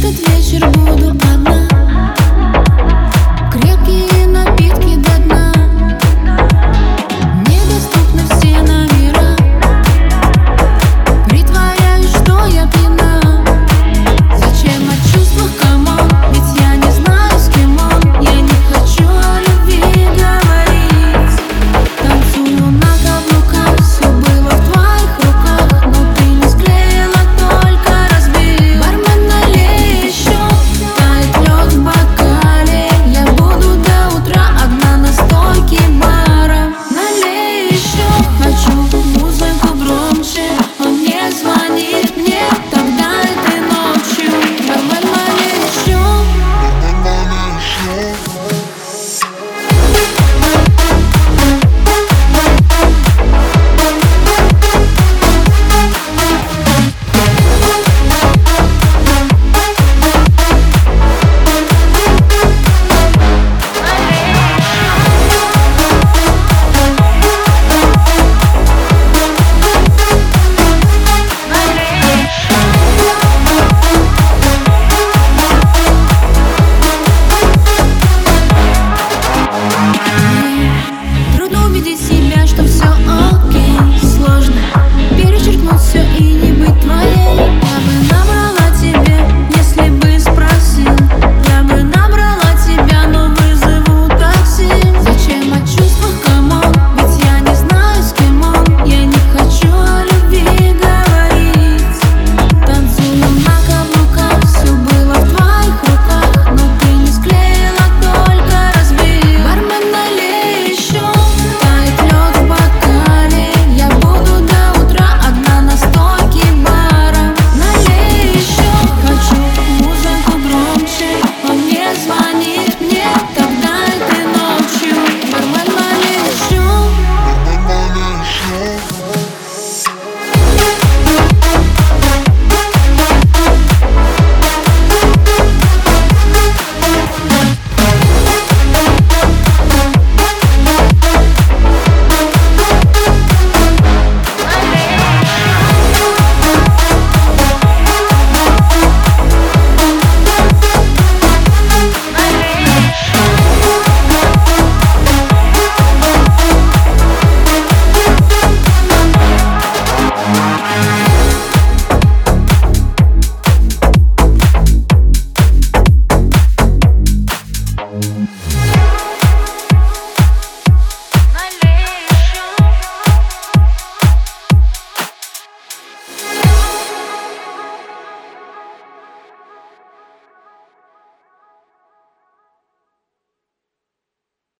этот вечер буду одна.